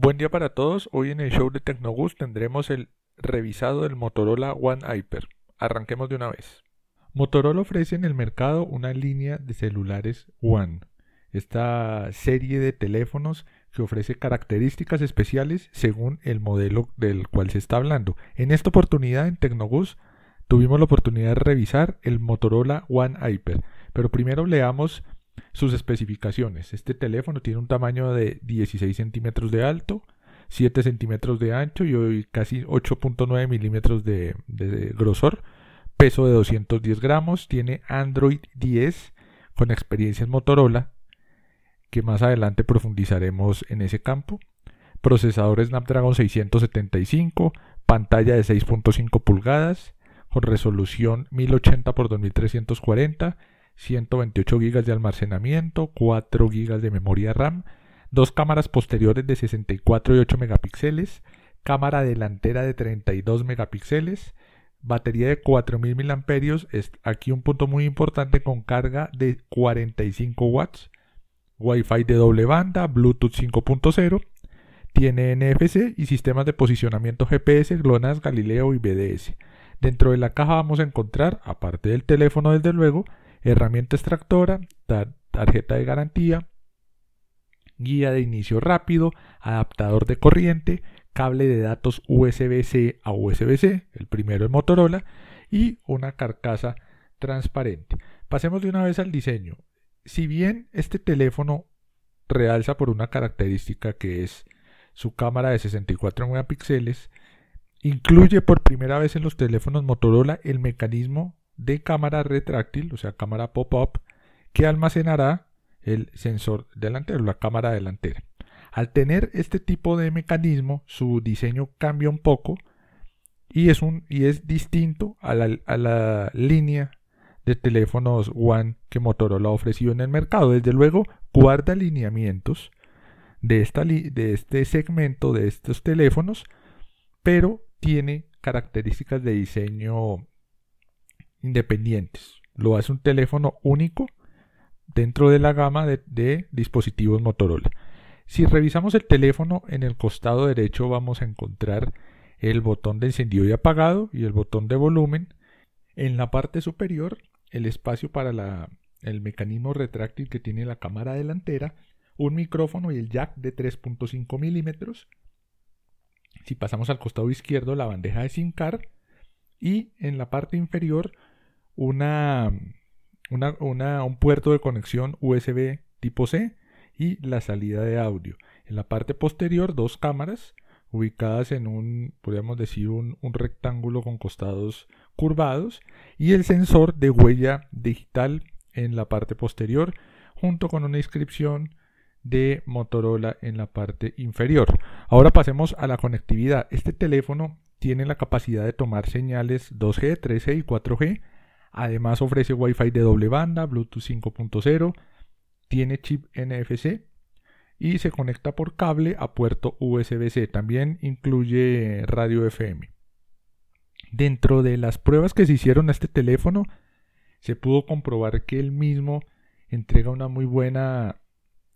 Buen día para todos. Hoy en el show de Tecnogus tendremos el revisado del Motorola One Hyper. Arranquemos de una vez. Motorola ofrece en el mercado una línea de celulares One. Esta serie de teléfonos que ofrece características especiales según el modelo del cual se está hablando. En esta oportunidad en Tecnogus tuvimos la oportunidad de revisar el Motorola One Hyper. Pero primero leamos sus especificaciones. Este teléfono tiene un tamaño de 16 centímetros de alto, 7 centímetros de ancho y casi 8.9 milímetros de, grosor. Peso de 210 gramos. Tiene Android 10 con experiencias Motorola, que más adelante profundizaremos en ese campo. Procesador Snapdragon 675, pantalla de 6.5 pulgadas, con resolución 1080 x 2340 128 GB de almacenamiento, 4 GB de memoria RAM, dos cámaras posteriores de 64 y 8 megapíxeles, cámara delantera de 32 megapíxeles, batería de 4000 mAh, aquí un punto muy importante con carga de 45 watts, Wi-Fi de doble banda, Bluetooth 5.0, tiene NFC y sistemas de posicionamiento GPS, GLONASS, Galileo y BDS. Dentro de la caja vamos a encontrar, aparte del teléfono desde luego, herramienta extractora, tarjeta de garantía, guía de inicio rápido, adaptador de corriente, cable de datos USB-C a USB-C, el primero en Motorola, y una carcasa transparente. Pasemos de una vez al diseño. Si bien este teléfono realza por una característica que es su cámara de 64 megapíxeles, incluye por primera vez en los teléfonos Motorola el mecanismo de cámara retráctil, o sea, cámara pop-up, que almacenará el sensor delantero, la cámara delantera. Al tener este tipo de mecanismo, su diseño cambia un poco y es, un, y es distinto a la, a la línea de teléfonos One que Motorola ha ofrecido en el mercado. Desde luego, guarda lineamientos de, esta de este segmento de estos teléfonos, pero tiene características de diseño independientes. Lo hace un teléfono único dentro de la gama de, dispositivos Motorola. Si revisamos el teléfono, en el costado derecho vamos a encontrar el botón de encendido y apagado y el botón de volumen. En la parte superior, el espacio para la, el mecanismo retráctil que tiene la cámara delantera, un micrófono y el jack de 3.5 milímetros. Si pasamos al costado izquierdo, la bandeja de SIM card y en la parte inferior una, un puerto de conexión USB tipo C y la salida de audio. En la parte posterior dos cámaras ubicadas en un, podríamos decir, un, un rectángulo con costados curvados y el sensor de huella digital en la parte posterior junto con una inscripción de Motorola en la parte inferior. Ahora pasemos a la conectividad. Este teléfono tiene la capacidad de tomar señales 2G, 3G y 4G Además ofrece Wi-Fi de doble banda, Bluetooth 5.0, tiene chip NFC y se conecta por cable a puerto USB-C. También incluye radio FM. Dentro de las pruebas que se hicieron a este teléfono, se pudo comprobar que el mismo entrega una muy buena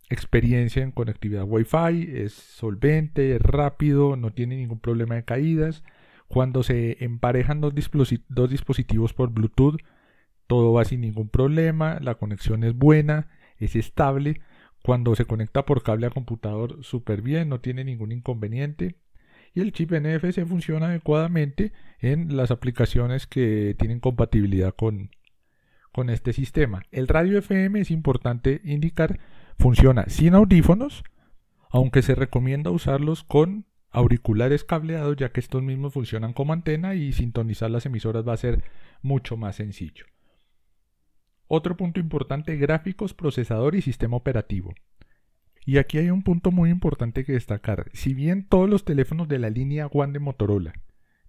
experiencia en conectividad Wi-Fi, es solvente, es rápido, no tiene ningún problema de caídas. Cuando se emparejan dos, dispositivos por Bluetooth, todo va sin ningún problema, la conexión es buena, es estable. Cuando se conecta por cable a computador, súper bien, no tiene ningún inconveniente. Y el chip NFC funciona adecuadamente en las aplicaciones que tienen compatibilidad con, con este sistema. El radio FM es importante indicar, funciona sin audífonos, aunque se recomienda usarlos con auriculares cableados ya que estos mismos funcionan como antena y sintonizar las emisoras va a ser mucho más sencillo. Otro punto importante, gráficos, procesador y sistema operativo. Y aquí hay un punto muy importante que destacar. Si bien todos los teléfonos de la línea One de Motorola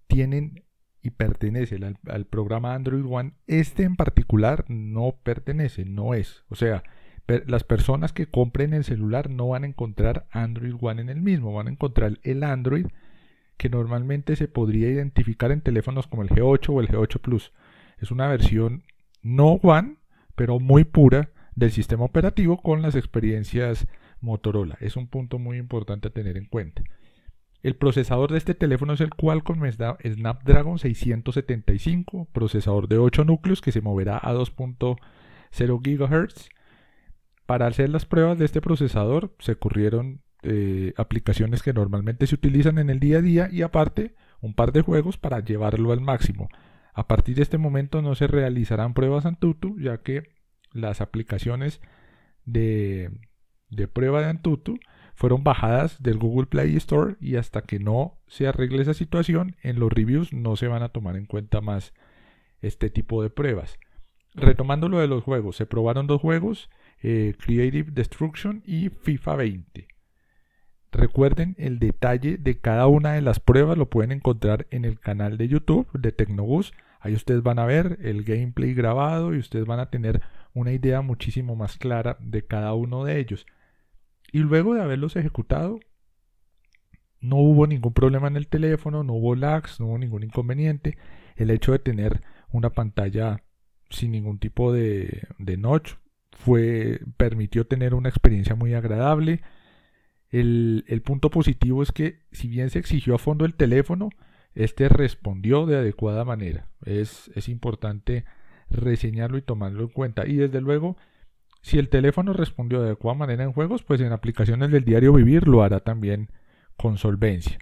tienen y pertenecen al, al programa Android One, este en particular no pertenece, no es. O sea, las personas que compren el celular no van a encontrar Android One en el mismo, van a encontrar el Android que normalmente se podría identificar en teléfonos como el G8 o el G8 Plus. Es una versión no One, pero muy pura del sistema operativo con las experiencias Motorola. Es un punto muy importante a tener en cuenta. El procesador de este teléfono es el Qualcomm Snapdragon 675, procesador de 8 núcleos que se moverá a 2.0 GHz. Para hacer las pruebas de este procesador se ocurrieron eh, aplicaciones que normalmente se utilizan en el día a día y aparte un par de juegos para llevarlo al máximo. A partir de este momento no se realizarán pruebas Antutu ya que las aplicaciones de, de prueba de Antutu fueron bajadas del Google Play Store y hasta que no se arregle esa situación, en los reviews no se van a tomar en cuenta más este tipo de pruebas. Retomando lo de los juegos, se probaron dos juegos, eh, Creative Destruction y FIFA 20. Recuerden el detalle de cada una de las pruebas lo pueden encontrar en el canal de YouTube de Tecnobus. Ahí ustedes van a ver el gameplay grabado y ustedes van a tener una idea muchísimo más clara de cada uno de ellos. Y luego de haberlos ejecutado, no hubo ningún problema en el teléfono, no hubo lags, no hubo ningún inconveniente. El hecho de tener una pantalla sin ningún tipo de, de notch fue, permitió tener una experiencia muy agradable. El, el, punto positivo es que si bien se exigió a fondo el teléfono, este respondió de adecuada manera. Es, es importante reseñarlo y tomarlo en cuenta. Y desde luego si el teléfono respondió de adecuada manera en juegos, pues en aplicaciones del diario vivir lo hará también con solvencia.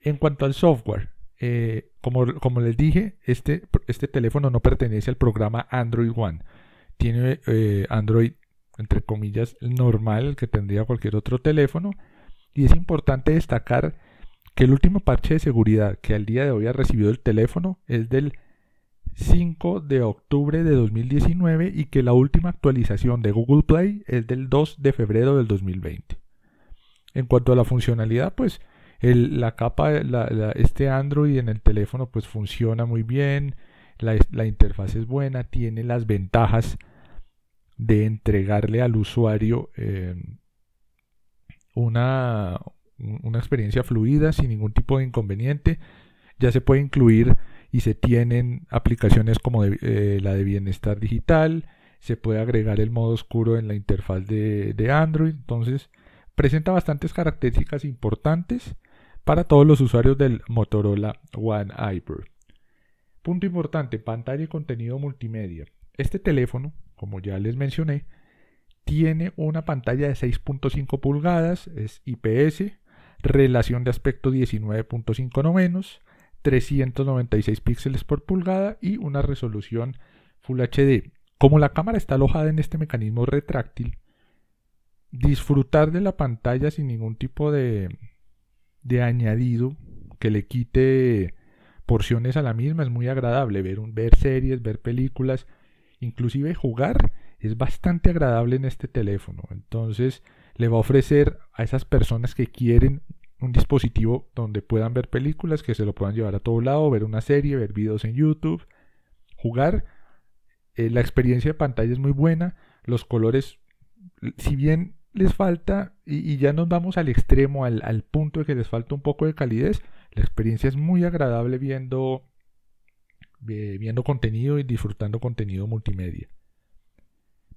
En cuanto al software, eh, como, les dije, este, este, teléfono no pertenece al programa Android One. Tiene eh, Android, entre comillas, normal que tendría cualquier otro teléfono. Y es importante destacar que el último parche de seguridad que al día de hoy ha recibido el teléfono es del 5 de octubre de 2019 y que la última actualización de Google Play es del 2 de febrero del 2020. En cuanto a la funcionalidad, pues la capa, este Android en el teléfono pues funciona muy bien, la, interfaz es buena, tiene las ventajas de entregarle al usuario em, una, una experiencia fluida sin ningún tipo de inconveniente. Ya se puede incluir y se tienen aplicaciones como eh, la de bienestar digital, se puede agregar el modo oscuro en la interfaz de, Android, entonces presenta bastantes características importantes para todos los usuarios del Motorola One Hyper. Punto importante, pantalla y contenido multimedia. Este teléfono, como ya les mencioné, tiene una pantalla de 6.5 pulgadas, es IPS, relación de aspecto 19.5 no menos, 396 píxeles por pulgada y una resolución Full HD. Como la cámara está alojada en este mecanismo retráctil, disfrutar de la pantalla sin ningún tipo de, de añadido que le quite porciones a la misma es muy agradable. Ver, ver series, ver películas, inclusive jugar es bastante agradable en este teléfono. Entonces le va a ofrecer a esas personas que quieren un dispositivo donde puedan ver películas, que se lo puedan llevar a todo lado, ver una serie, ver videos en YouTube, jugar. Eh, la experiencia de pantalla es muy buena, los colores, si bien les falta, y, ya nos vamos al extremo, al, al, punto de que les falta un poco de calidez, la experiencia es muy agradable viendo, eh, viendo contenido y disfrutando contenido multimedia.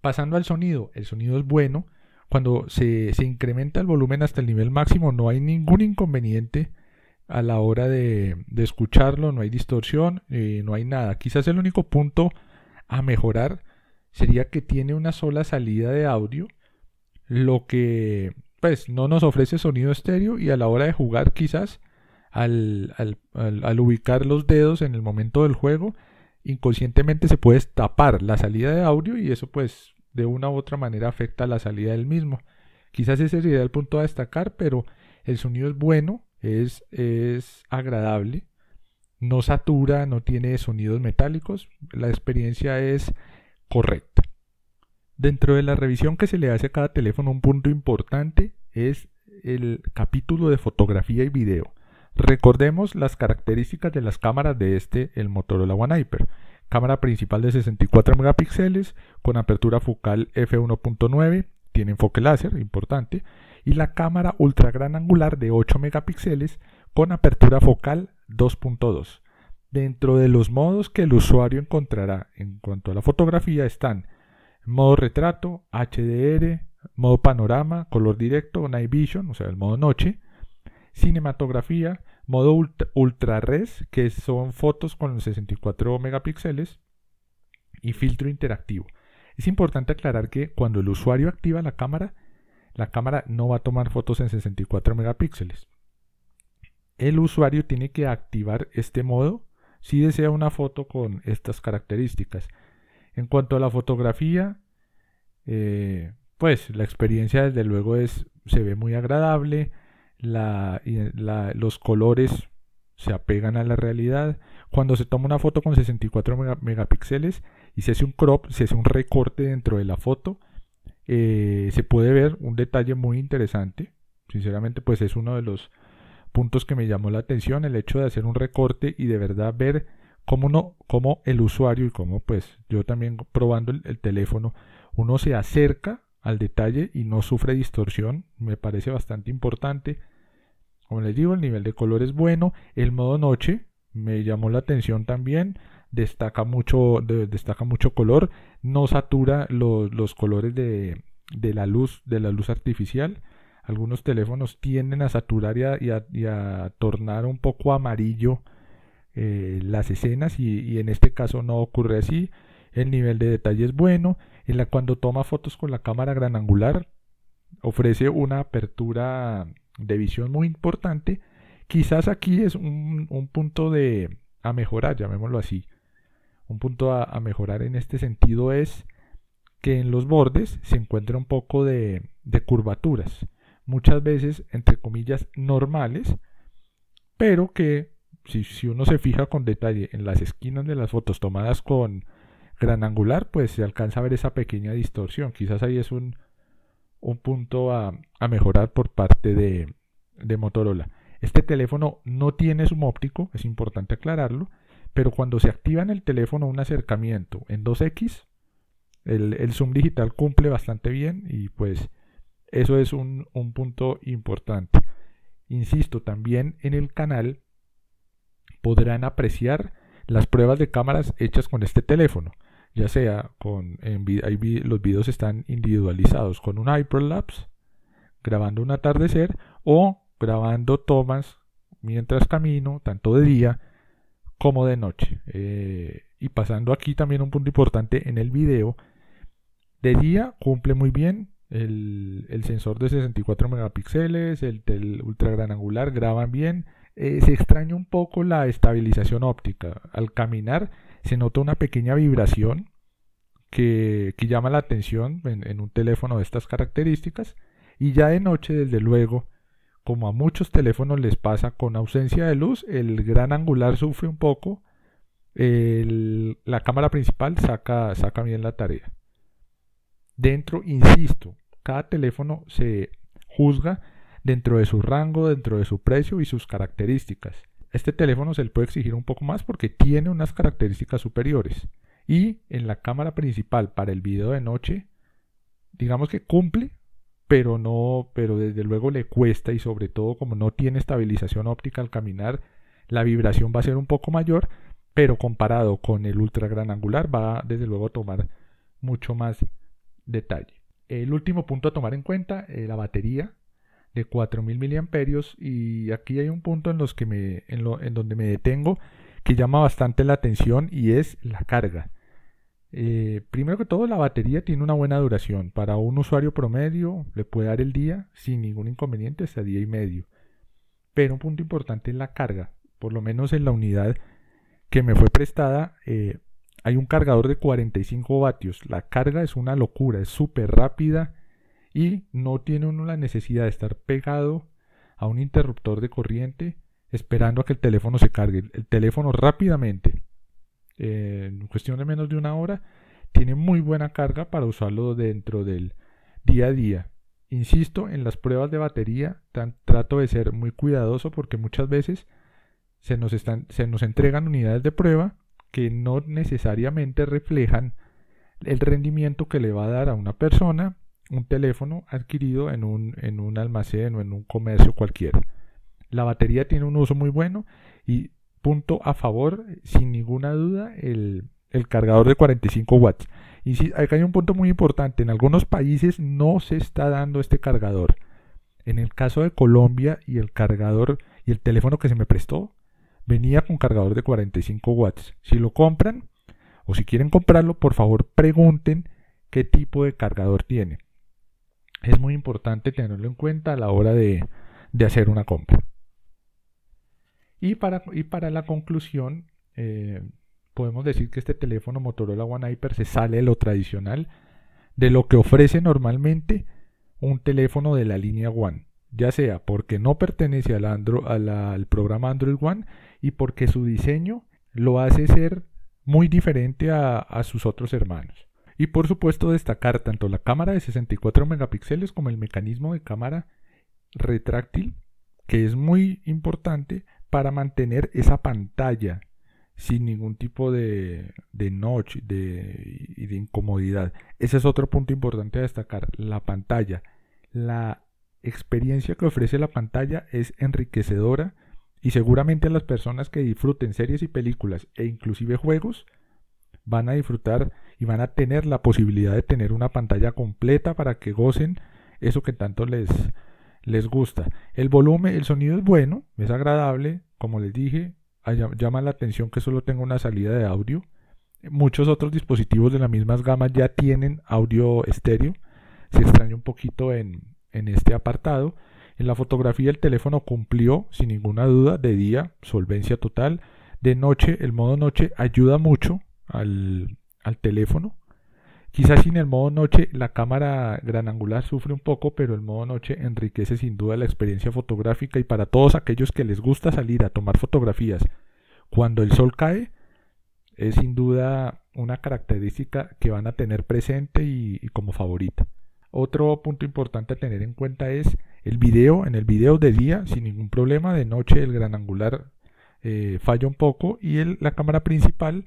Pasando al sonido, el sonido es bueno, cuando se, incrementa el volumen hasta el nivel máximo no hay ningún inconveniente a la hora de, escucharlo, no hay distorsión, eh, no hay nada. Quizás el único punto a mejorar sería que tiene una sola salida de audio, lo que pues no nos ofrece sonido estéreo y a la hora de jugar quizás al, ubicar los dedos en el momento del juego inconscientemente se puede tapar la salida de audio y eso pues de una u otra manera afecta la salida del mismo. Quizás ese sería el punto a destacar, pero el sonido es bueno, es, es agradable, no satura, no tiene sonidos metálicos, la experiencia es correcta. Dentro de la revisión que se le hace a cada teléfono, un punto importante es el capítulo de fotografía y video. Recordemos las características de las cámaras de este, el Motorola One Hyper cámara principal de 64 megapíxeles con apertura focal f1.9, tiene enfoque láser, importante, y la cámara ultra gran angular de 8 megapíxeles con apertura focal 2.2. Dentro de los modos que el usuario encontrará en cuanto a la fotografía están modo retrato, HDR, modo panorama, color directo, night vision, o sea, el modo noche, cinematografía, modo ultra, res, que son fotos con 64 megapíxeles, y filtro interactivo. Es importante aclarar que cuando el usuario activa la cámara, la cámara no va a tomar fotos en 64 megapíxeles. El usuario tiene que activar este modo si desea una foto con estas características. En cuanto a la fotografía, eh, pues la experiencia desde luego es, se ve muy agradable, los colores se apegan a la realidad. Cuando se toma una foto con 64 megapíxeles y se hace un crop, se hace un recorte dentro de la foto, eh, se puede ver un detalle muy interesante. Sinceramente, pues es uno de los puntos que me llamó la atención, el hecho de hacer un recorte y de verdad ver cómo, no, cómo el usuario y cómo pues yo también probando el teléfono, uno se acerca al detalle y no sufre distorsión, me parece bastante importante. Como les digo, el nivel de color es bueno, el modo noche me llamó la atención también, destaca mucho, destaca mucho color, no satura los, colores de, la luz, de la luz artificial. Algunos teléfonos tienden a saturar y a, tornar un poco amarillo eh, las escenas y, y en este caso no ocurre así. El nivel de detalle es bueno, en la cuando toma fotos con la cámara gran angular ofrece una apertura de visión muy importante. Quizás aquí es un, punto de a mejorar, llamémoslo así. Un punto a, mejorar en este sentido es que en los bordes se encuentra un poco de, curvaturas, muchas veces entre comillas normales, pero que si, si, uno se fija con detalle en las esquinas de las fotos tomadas con gran angular, pues se alcanza a ver esa pequeña distorsión. Quizás ahí es un, un punto a, mejorar por parte de, de, Motorola. Este teléfono no tiene zoom óptico, es importante aclararlo, pero cuando se activa en el teléfono un acercamiento en 2X, el, el zoom digital cumple bastante bien y pues eso es un, un punto importante. Insisto, también en el canal podrán apreciar las pruebas de cámaras hechas con este teléfono ya sea con los videos están individualizados con un hyperlapse grabando un atardecer o grabando tomas mientras camino tanto de día como de noche. Eh, y pasando aquí también un punto importante en el video de día cumple muy bien el, sensor de 64 megapíxeles el, el ultra gran angular graban bien. Eh, se extraña un poco la estabilización óptica. Al caminar se nota una pequeña vibración que, llama la atención en, un teléfono de estas características. Y ya de noche, desde luego, como a muchos teléfonos les pasa con ausencia de luz, el gran angular sufre un poco. la cámara principal saca, saca bien la tarea. Dentro, insisto, cada teléfono se juzga dentro de su rango, dentro de su precio y sus características. Este teléfono se le puede exigir un poco más porque tiene unas características superiores. Y en la cámara principal para el video de noche, digamos que cumple, pero no, pero desde luego le cuesta y sobre todo como no tiene estabilización óptica al caminar, la vibración va a ser un poco mayor, pero comparado con el ultra gran angular va desde luego a tomar mucho más detalle. El último punto a tomar en cuenta, eh, la batería de 4000 miliamperios y aquí hay un punto en los que me en, lo, en donde me detengo que llama bastante la atención y es la carga. Eh, primero que todo, la batería tiene una buena duración. Para un usuario promedio le puede dar el día sin ningún inconveniente hasta día y medio. Pero un punto importante es la carga. Por lo menos en la unidad que me fue prestada eh, hay un cargador de 45 vatios. La carga es una locura, es súper rápida y no tiene uno la necesidad de estar pegado a un interruptor de corriente esperando a que el teléfono se cargue. El teléfono rápidamente, en cuestión de menos de una hora, tiene muy buena carga para usarlo dentro del día a día. Insisto, en las pruebas de batería trato de ser muy cuidadoso porque muchas veces se nos, están, se nos entregan unidades de prueba que no necesariamente reflejan el rendimiento que le va a dar a una persona un teléfono adquirido en un, en un almacén o en un comercio cualquiera. La batería tiene un uso muy bueno y punto a favor, sin ninguna duda, el, el cargador de 45 watts. Y sí, acá hay un punto muy importante. En algunos países no se está dando este cargador. En el caso de Colombia y el cargador y el teléfono que se me prestó venía con cargador de 45 watts. Si lo compran o si quieren comprarlo, por favor pregunten qué tipo de cargador tiene. Es muy importante tenerlo en cuenta a la hora de, hacer una compra. Y para, y para la conclusión, eh, podemos decir que este teléfono Motorola One Hyper se sale de lo tradicional, de lo que ofrece normalmente un teléfono de la línea One, ya sea porque no pertenece al, programa Android One y porque su diseño lo hace ser muy diferente a sus otros hermanos. Y por supuesto destacar tanto la cámara de 64 megapíxeles como el mecanismo de cámara retráctil, que es muy importante para mantener esa pantalla sin ningún tipo de, de notch y de incomodidad. Ese es otro punto importante a destacar. La pantalla. La experiencia que ofrece la pantalla es enriquecedora y seguramente las personas que disfruten series y películas e inclusive juegos van a disfrutar y van a tener la posibilidad de tener una pantalla completa para que gocen eso que tanto les, les gusta. El volumen, el sonido es bueno, es agradable, como les dije, llama la atención que solo tenga una salida de audio. Muchos otros dispositivos de las mismas gamas ya tienen audio estéreo. Se extraña un poquito en, en este apartado. En la fotografía el teléfono cumplió sin ninguna duda de día, solvencia total. De noche, el modo noche ayuda mucho al, al teléfono. Quizás sin el modo noche la cámara gran angular sufre un poco, pero el modo noche enriquece sin duda la experiencia fotográfica y para todos aquellos que les gusta salir a tomar fotografías cuando el sol cae, es sin duda una característica que van a tener presente y, como favorita. Otro punto importante a tener en cuenta es el video. En el video de día, sin ningún problema, de noche el gran angular eh, falla un poco y la cámara principal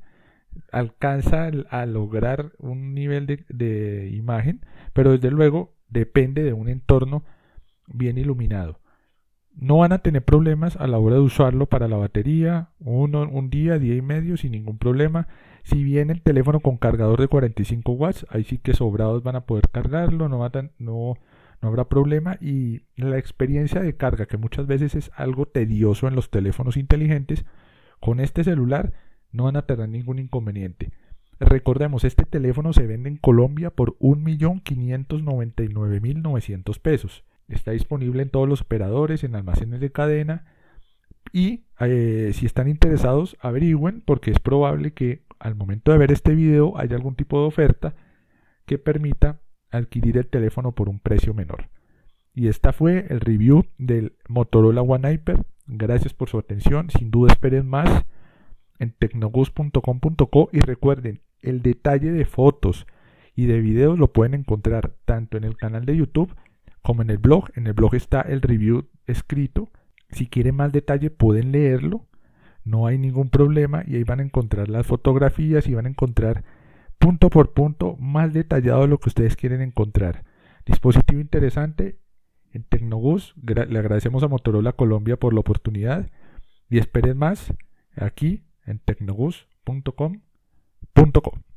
alcanza a lograr un nivel de, imagen, pero desde luego depende de un entorno bien iluminado. No van a tener problemas a la hora de usarlo para la batería, un día, día y medio sin ningún problema. Si viene el teléfono con cargador de 45 watts, ahí sí que sobrados van a poder cargarlo, no, no, no habrá problema. Y la experiencia de carga, que muchas veces es algo tedioso en los teléfonos inteligentes, con este celular no van a tener ningún inconveniente. Recordemos, este teléfono se vende en Colombia por 1.599.900 pesos. Está disponible en todos los operadores, en almacenes de cadena. Y eh, si están interesados, averigüen porque es probable que al momento de ver este video haya algún tipo de oferta que permita adquirir el teléfono por un precio menor. Y esta fue el review del Motorola One Hyper. Gracias por su atención. Sin duda esperen más en tecnogus.com.co y recuerden, el detalle de fotos y de videos lo pueden encontrar tanto en el canal de YouTube como en el blog. En el blog está el review escrito. Si quieren más detalle pueden leerlo. No hay ningún problema y ahí van a encontrar las fotografías y van a encontrar punto por punto más detallado lo que ustedes quieren encontrar. Dispositivo interesante en Tecnogus. Le agradecemos a Motorola Colombia por la oportunidad y esperen más aquí en tecnogus.com.co.